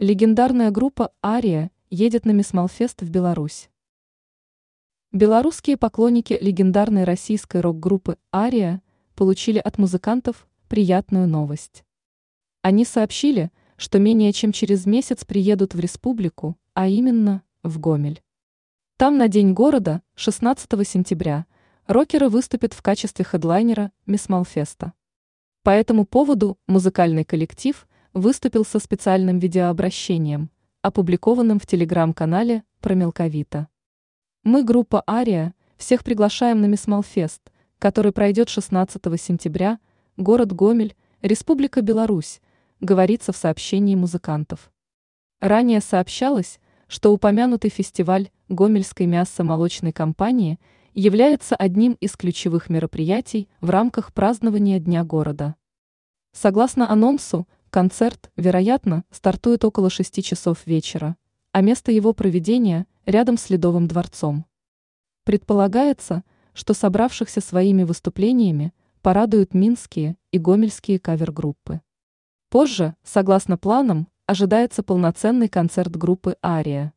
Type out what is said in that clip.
Легендарная группа «Ария» едет на Мисмалфест в Беларусь. Белорусские поклонники легендарной российской рок-группы «Ария» получили от музыкантов приятную новость. Они сообщили, что менее чем через месяц приедут в республику, а именно в Гомель. Там на День города, 16 сентября, рокеры выступят в качестве хедлайнера Мисмалфеста. По этому поводу музыкальный коллектив – выступил со специальным видеообращением, опубликованным в телеграм-канале про мелковито. Мы, группа «Ария», всех приглашаем на Мисмалфест, который пройдет 16 сентября, город Гомель, Республика Беларусь, говорится в сообщении музыкантов. Ранее сообщалось, что упомянутый фестиваль Гомельской мясо-молочной компании является одним из ключевых мероприятий в рамках празднования Дня города. Согласно анонсу, Концерт, вероятно, стартует около 6 часов вечера, а место его проведения рядом с Ледовым дворцом. Предполагается, что собравшихся своими выступлениями порадуют минские и гомельские кавер-группы. Позже, согласно планам, ожидается полноценный концерт группы «Ария».